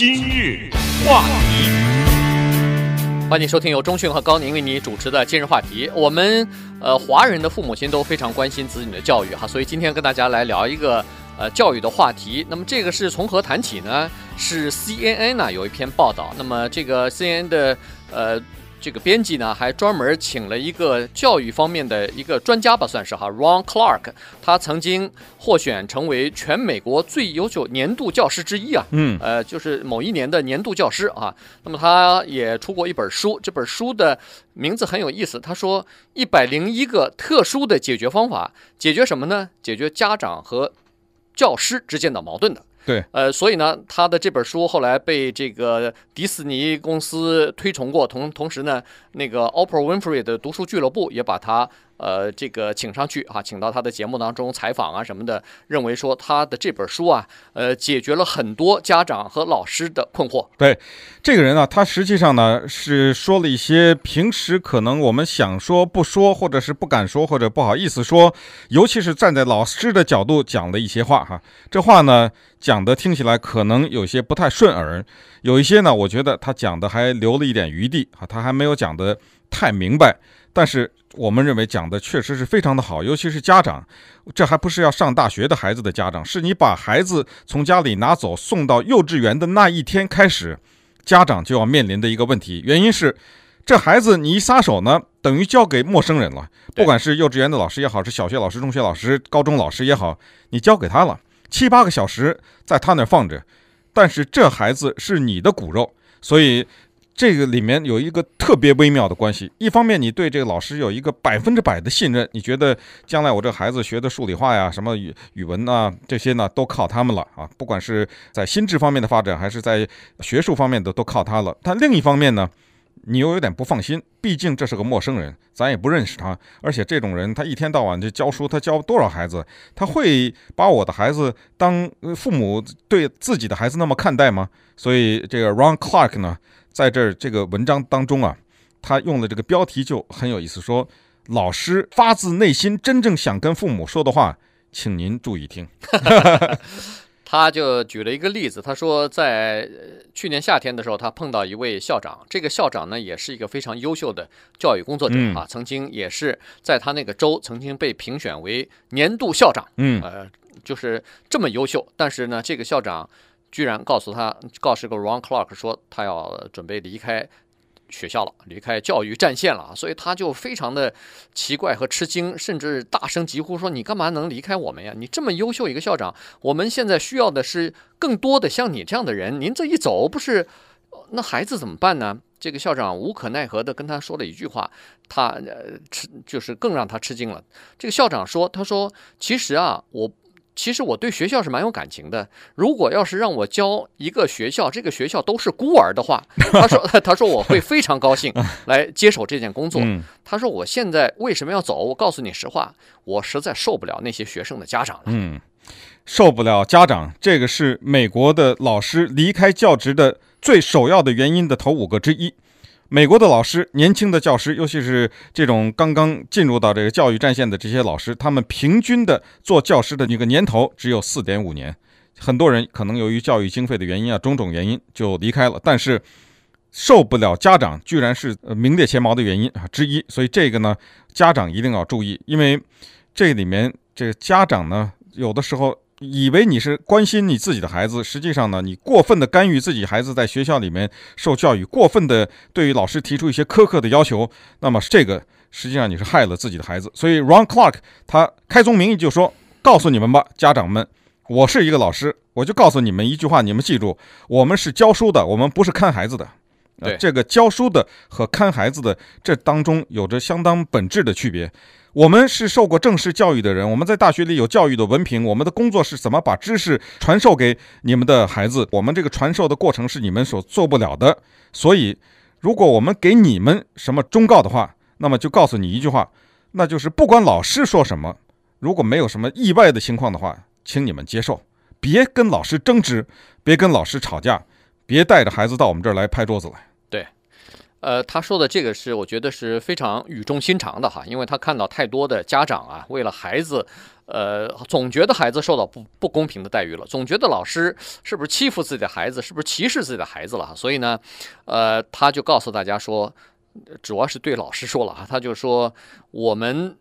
今日话题，欢迎收听由中讯和高宁为你主持的今日话题。我们呃，华人的父母亲都非常关心子女的教育哈，所以今天跟大家来聊一个呃教育的话题。那么这个是从何谈起呢？是 CNN 呢有一篇报道，那么这个 CNN 的呃。这个编辑呢，还专门请了一个教育方面的一个专家吧，算是哈，Ron Clark，他曾经获选成为全美国最优秀年度教师之一啊，嗯，呃，就是某一年的年度教师啊。那么他也出过一本书，这本书的名字很有意思，他说一百零一个特殊的解决方法，解决什么呢？解决家长和教师之间的矛盾的。对，呃，所以呢，他的这本书后来被这个迪士尼公司推崇过，同同时呢，那个 Oprah Winfrey 的读书俱乐部也把它。呃，这个请上去啊，请到他的节目当中采访啊什么的，认为说他的这本书啊，呃，解决了很多家长和老师的困惑。对，这个人呢，他实际上呢是说了一些平时可能我们想说不说，或者是不敢说，或者不好意思说，尤其是站在老师的角度讲的一些话哈。这话呢讲的听起来可能有些不太顺耳，有一些呢，我觉得他讲的还留了一点余地啊，他还没有讲得太明白。但是我们认为讲的确实是非常的好，尤其是家长，这还不是要上大学的孩子的家长，是你把孩子从家里拿走送到幼稚园的那一天开始，家长就要面临的一个问题。原因是，这孩子你一撒手呢，等于交给陌生人了。不管是幼稚园的老师也好，是小学老师、中学老师、高中老师也好，你交给他了七八个小时，在他那儿放着，但是这孩子是你的骨肉，所以。这个里面有一个特别微妙的关系，一方面你对这个老师有一个百分之百的信任，你觉得将来我这孩子学的数理化呀、什么语语文啊这些呢，都靠他们了啊，不管是在心智方面的发展，还是在学术方面的，都靠他了。但另一方面呢，你又有点不放心，毕竟这是个陌生人，咱也不认识他，而且这种人他一天到晚就教书，他教多少孩子？他会把我的孩子当父母对自己的孩子那么看待吗？所以这个 Ron Clark 呢？在这儿这个文章当中啊，他用的这个标题就很有意思，说老师发自内心真正想跟父母说的话，请您注意听。他就举了一个例子，他说在去年夏天的时候，他碰到一位校长，这个校长呢也是一个非常优秀的教育工作者啊，曾经也是在他那个州曾经被评选为年度校长，嗯，呃，就是这么优秀，但是呢，这个校长。居然告诉他，告诉个 wrong Clark 说他要准备离开学校了，离开教育战线了，所以他就非常的奇怪和吃惊，甚至大声疾呼说：“你干嘛能离开我们呀？你这么优秀一个校长，我们现在需要的是更多的像你这样的人。您这一走，不是那孩子怎么办呢？”这个校长无可奈何的跟他说了一句话，他呃吃就是更让他吃惊了。这个校长说：“他说其实啊，我。”其实我对学校是蛮有感情的。如果要是让我教一个学校，这个学校都是孤儿的话，他说，他说我会非常高兴 来接手这件工作。他说我现在为什么要走？我告诉你实话，我实在受不了那些学生的家长了。嗯，受不了家长，这个是美国的老师离开教职的最首要的原因的头五个之一。美国的老师，年轻的教师，尤其是这种刚刚进入到这个教育战线的这些老师，他们平均的做教师的那个年头只有四点五年。很多人可能由于教育经费的原因啊，种种原因就离开了。但是受不了家长，居然是名列前茅的原因啊之一。所以这个呢，家长一定要注意，因为这里面这个家长呢，有的时候。以为你是关心你自己的孩子，实际上呢，你过分的干预自己孩子在学校里面受教育，过分的对于老师提出一些苛刻的要求，那么这个实际上你是害了自己的孩子。所以，Ron Clark 他开宗明义就说：“告诉你们吧，家长们，我是一个老师，我就告诉你们一句话，你们记住，我们是教书的，我们不是看孩子的。对，这个教书的和看孩子的这当中有着相当本质的区别。”我们是受过正式教育的人，我们在大学里有教育的文凭，我们的工作是怎么把知识传授给你们的孩子？我们这个传授的过程是你们所做不了的。所以，如果我们给你们什么忠告的话，那么就告诉你一句话，那就是不管老师说什么，如果没有什么意外的情况的话，请你们接受，别跟老师争执，别跟老师吵架，别带着孩子到我们这儿来拍桌子来。呃，他说的这个是我觉得是非常语重心长的哈，因为他看到太多的家长啊，为了孩子，呃，总觉得孩子受到不不公平的待遇了，总觉得老师是不是欺负自己的孩子，是不是歧视自己的孩子了？所以呢，呃，他就告诉大家说，主要是对老师说了哈，他就说我们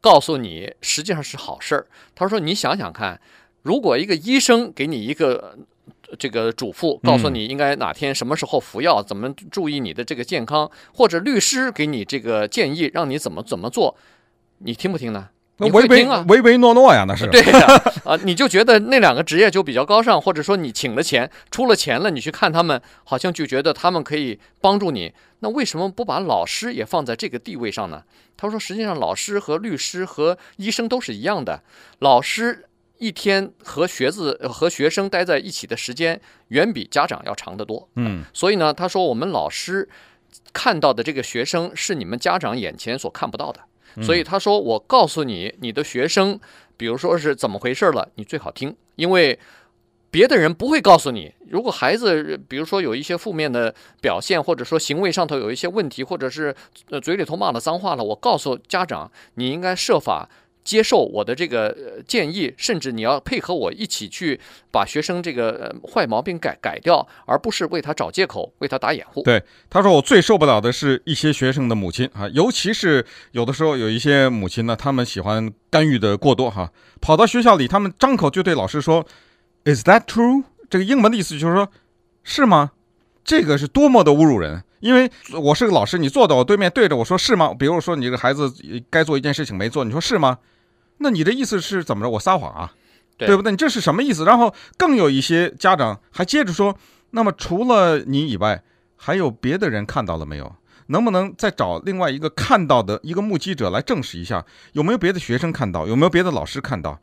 告诉你，实际上是好事儿。他说你想想看，如果一个医生给你一个这个嘱咐，告诉你应该哪天什么时候服药，怎么注意你的这个健康，或者律师给你这个建议，让你怎么怎么做，你听不听呢？那唯唯啊，唯唯诺诺呀，那是 对呀啊，啊，你就觉得那两个职业就比较高尚，或者说你请了钱，出了钱了，你去看他们，好像就觉得他们可以帮助你。那为什么不把老师也放在这个地位上呢？他说，实际上老师和律师和医生都是一样的，老师一天和学子和学生待在一起的时间远比家长要长得多。嗯，所以呢，他说我们老师看到的这个学生是你们家长眼前所看不到的。所以他说：“我告诉你，你的学生，比如说是怎么回事了，你最好听，因为别的人不会告诉你。如果孩子，比如说有一些负面的表现，或者说行为上头有一些问题，或者是呃嘴里头骂了脏话了，我告诉家长，你应该设法。”接受我的这个建议，甚至你要配合我一起去把学生这个坏毛病改改掉，而不是为他找借口，为他打掩护。对，他说我最受不了的是一些学生的母亲啊，尤其是有的时候有一些母亲呢，他们喜欢干预的过多哈，跑到学校里，他们张口就对老师说，Is that true？这个英文的意思就是说，是吗？这个是多么的侮辱人，因为我是个老师，你坐在我对面对着我说是吗？比如说你这个孩子该做一件事情没做，你说是吗？那你的意思是怎么着？我撒谎啊，对，对不对？你这是什么意思？然后更有一些家长还接着说：“那么除了你以外，还有别的人看到了没有？能不能再找另外一个看到的一个目击者来证实一下？有没有别的学生看到？有没有别的老师看到？”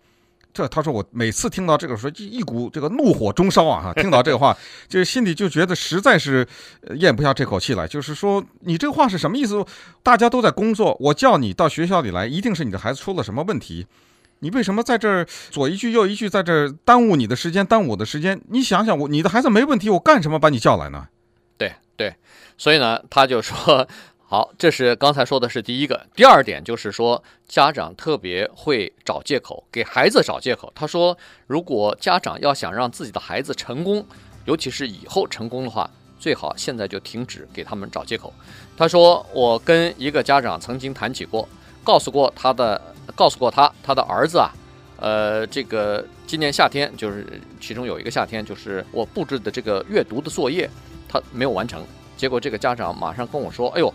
这他说我每次听到这个时候，就一股这个怒火中烧啊！哈，听到这个话，就心里就觉得实在是咽不下这口气来。就是说，你这话是什么意思？大家都在工作，我叫你到学校里来，一定是你的孩子出了什么问题。你为什么在这儿左一句右一句，在这儿耽误你的时间，耽误我的时间？你想想，我你的孩子没问题，我干什么把你叫来呢？对对，所以呢，他就说。好，这是刚才说的是第一个。第二点就是说，家长特别会找借口，给孩子找借口。他说，如果家长要想让自己的孩子成功，尤其是以后成功的话，最好现在就停止给他们找借口。他说，我跟一个家长曾经谈起过，告诉过他的，告诉过他，他的儿子啊，呃，这个今年夏天就是其中有一个夏天，就是我布置的这个阅读的作业，他没有完成。结果这个家长马上跟我说：“哎呦，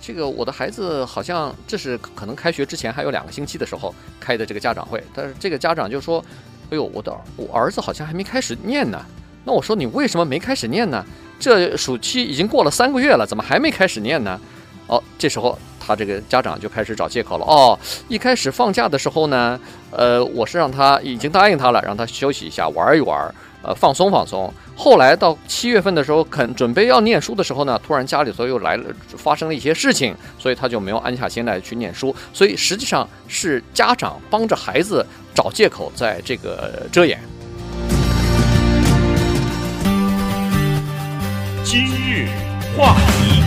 这个我的孩子好像这是可能开学之前还有两个星期的时候开的这个家长会，但是这个家长就说：‘哎呦，我的我儿子好像还没开始念呢。’那我说你为什么没开始念呢？这暑期已经过了三个月了，怎么还没开始念呢？哦，这时候他这个家长就开始找借口了。哦，一开始放假的时候呢，呃，我是让他已经答应他了，让他休息一下，玩一玩。”呃，放松放松。后来到七月份的时候，肯准备要念书的时候呢，突然家里头又来了，发生了一些事情，所以他就没有安下心来去念书。所以实际上是家长帮着孩子找借口，在这个遮掩。今日话题，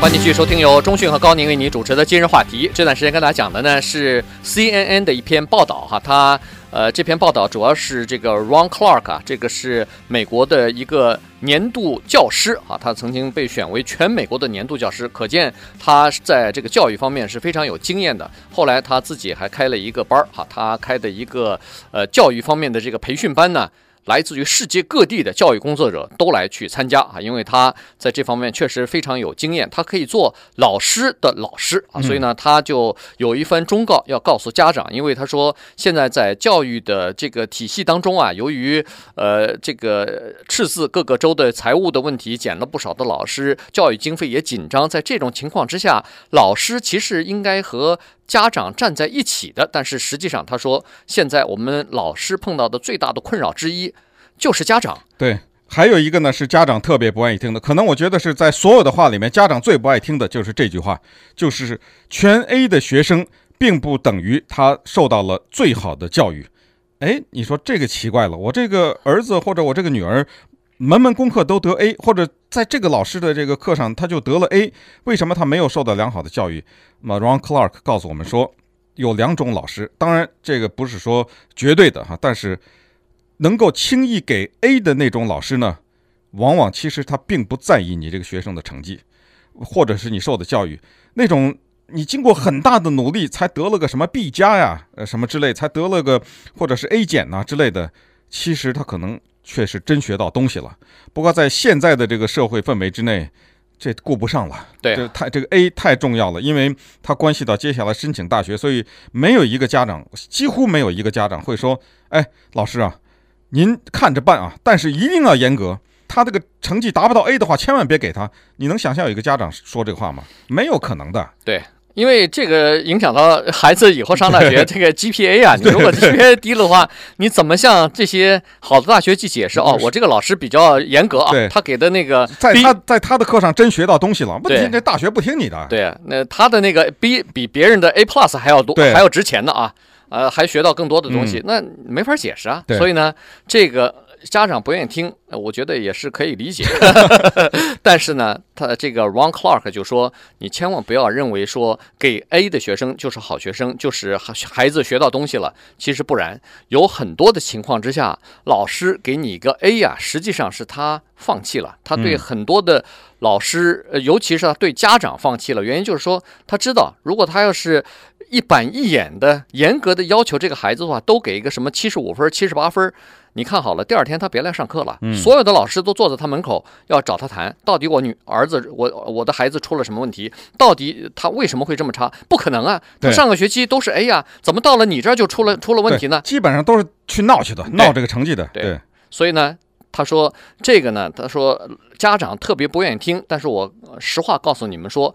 欢迎继续收听由中讯和高宁为你主持的今日话题。这段时间跟大家讲的呢是 CNN 的一篇报道哈，他。呃，这篇报道主要是这个 Ron Clark 啊，这个是美国的一个年度教师啊，他曾经被选为全美国的年度教师，可见他在这个教育方面是非常有经验的。后来他自己还开了一个班儿哈，他开的一个呃教育方面的这个培训班呢。来自于世界各地的教育工作者都来去参加啊，因为他在这方面确实非常有经验，他可以做老师的老师啊，所以呢，他就有一番忠告要告诉家长，因为他说现在在教育的这个体系当中啊，由于呃这个赤字，各个州的财务的问题，减了不少的老师，教育经费也紧张，在这种情况之下，老师其实应该和家长站在一起的，但是实际上，他说，现在我们老师碰到的最大的困扰之一就是家长。对，还有一个呢是家长特别不愿意听的，可能我觉得是在所有的话里面，家长最不爱听的就是这句话，就是全 A 的学生并不等于他受到了最好的教育。哎，你说这个奇怪了，我这个儿子或者我这个女儿。门门功课都得 A，或者在这个老师的这个课上他就得了 A，为什么他没有受到良好的教育？那么 Ron Clark 告诉我们说，有两种老师，当然这个不是说绝对的哈，但是能够轻易给 A 的那种老师呢，往往其实他并不在意你这个学生的成绩，或者是你受的教育，那种你经过很大的努力才得了个什么 B 加呀，呃什么之类，才得了个或者是 A 减呐之类的，其实他可能确实真学到东西了。不过在现在的这个社会氛围之内。这顾不上了，对，这太这个 A 太重要了，因为它关系到接下来申请大学，所以没有一个家长，几乎没有一个家长会说：“哎，老师啊，您看着办啊，但是一定要严格。他这个成绩达不到 A 的话，千万别给他。”你能想象有一个家长说这个话吗？没有可能的。对。因为这个影响到孩子以后上大学，这个 GPA 啊，你如果 GPA 低了的话，你怎么向这些好的大学去解释？哦，我这个老师比较严格啊，他给的那个在他在他的课上真学到东西了，问题这大学不听你的。对，那他的那个 B 比别人的 A plus 还要多，还要值钱的啊，呃，还学到更多的东西，那没法解释啊。所以呢，这个。家长不愿意听，我觉得也是可以理解。但是呢，他这个 Ron Clark 就说：“你千万不要认为说给 A 的学生就是好学生，就是孩子学到东西了。其实不然，有很多的情况之下，老师给你一个 A 呀，实际上是他放弃了。他对很多的老师，尤其是他对家长放弃了。原因就是说，他知道如果他要是一板一眼的严格的要求这个孩子的话，都给一个什么七十五分、七十八分。”你看好了，第二天他别来上课了。嗯，所有的老师都坐在他门口，要找他谈，到底我女儿子，我我的孩子出了什么问题？到底他为什么会这么差？不可能啊！他上个学期都是 A 呀，怎么到了你这儿就出了出了问题呢？基本上都是去闹去的，闹这个成绩的。对，对，所以呢，他说这个呢，他说家长特别不愿意听，但是我实话告诉你们说，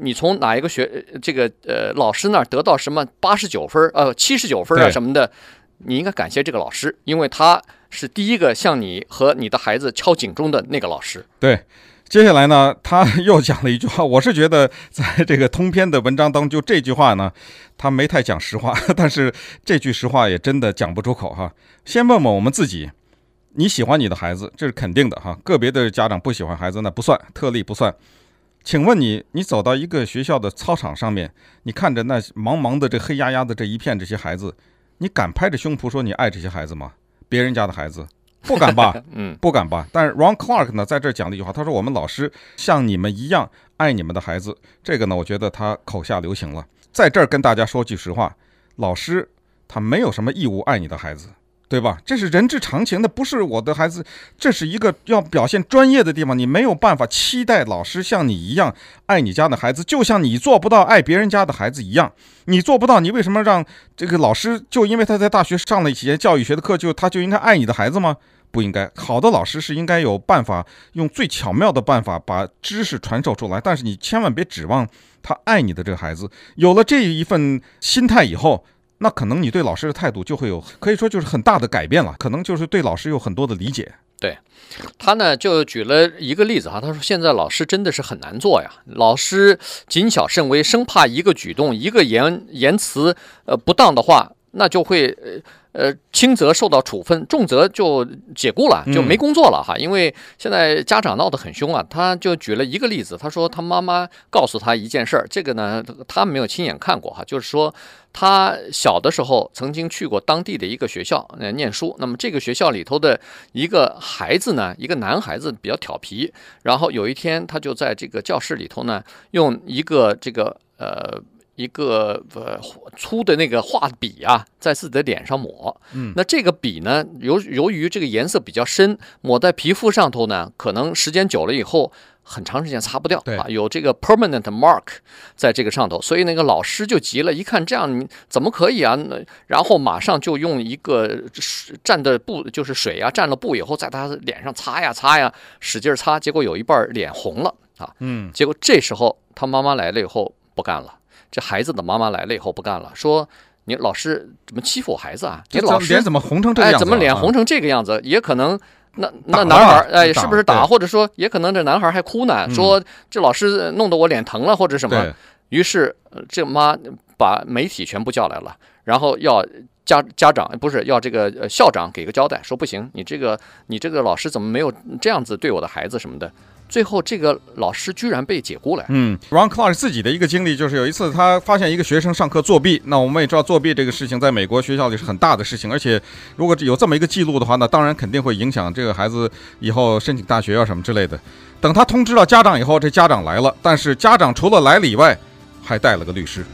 你从哪一个学这个呃老师那儿得到什么八十九分呃七十九分啊什么的。你应该感谢这个老师，因为他是第一个向你和你的孩子敲警钟的那个老师。对，接下来呢，他 又讲了一句话，我是觉得在这个通篇的文章当中，就这句话呢，他没太讲实话，但是这句实话也真的讲不出口哈。先问问我们自己，你喜欢你的孩子，这是肯定的哈。个别的家长不喜欢孩子，那不算，特例不算。请问你，你走到一个学校的操场上面，你看着那茫茫的这黑压压的这一片这些孩子。你敢拍着胸脯说你爱这些孩子吗？别人家的孩子，不敢吧？嗯，不敢吧？但是 Ron Clark 呢，在这儿讲了一句话，他说：“我们老师像你们一样爱你们的孩子。”这个呢，我觉得他口下留情了。在这儿跟大家说句实话，老师他没有什么义务爱你的孩子。对吧？这是人之常情的，不是我的孩子，这是一个要表现专业的地方。你没有办法期待老师像你一样爱你家的孩子，就像你做不到爱别人家的孩子一样。你做不到，你为什么让这个老师就因为他在大学上了一些教育学的课，就他就应该爱你的孩子吗？不应该。好的老师是应该有办法，用最巧妙的办法把知识传授出来。但是你千万别指望他爱你的这个孩子。有了这一份心态以后。那可能你对老师的态度就会有，可以说就是很大的改变了。可能就是对老师有很多的理解。对，他呢就举了一个例子哈，他说现在老师真的是很难做呀，老师谨小慎微，生怕一个举动、一个言言辞呃不当的话，那就会呃。呃，轻则受到处分，重则就解雇了，就没工作了哈。因为现在家长闹得很凶啊，他就举了一个例子，他说他妈妈告诉他一件事儿，这个呢他没有亲眼看过哈，就是说他小的时候曾经去过当地的一个学校呃念书，那么这个学校里头的一个孩子呢，一个男孩子比较调皮，然后有一天他就在这个教室里头呢，用一个这个呃。一个呃粗的那个画笔啊，在自己的脸上抹。嗯，那这个笔呢，由由于这个颜色比较深，抹在皮肤上头呢，可能时间久了以后，很长时间擦不掉啊，有这个 permanent mark 在这个上头。所以那个老师就急了，一看这样怎么可以啊？那然后马上就用一个蘸的布，就是水啊，蘸了布以后，在他脸上擦呀擦呀，使劲擦，结果有一半脸红了啊。嗯，结果这时候他妈妈来了以后，不干了。这孩子的妈妈来了以后不干了，说：“你老师怎么欺负我孩子啊？你老师脸怎么红成这样子？哎，怎么脸红成这个样子？也可能那那男孩哎，是不是打？或者说也可能这男孩还哭呢，说这老师弄得我脸疼了或者什么。于是这妈把媒体全部叫来了，然后要家家长不是要这个校长给个交代，说不行，你这个你这个老师怎么没有这样子对我的孩子什么的？”最后这个老师居然被解雇了。嗯，Ron Clark 自己的一个经历就是有一次他发现一个学生上课作弊，那我们也知道作弊这个事情在美国学校里是很大的事情，而且如果有这么一个记录的话，那当然肯定会影响这个孩子以后申请大学啊什么之类的。等他通知了家长以后，这家长来了，但是家长除了来了以外，还带了个律师。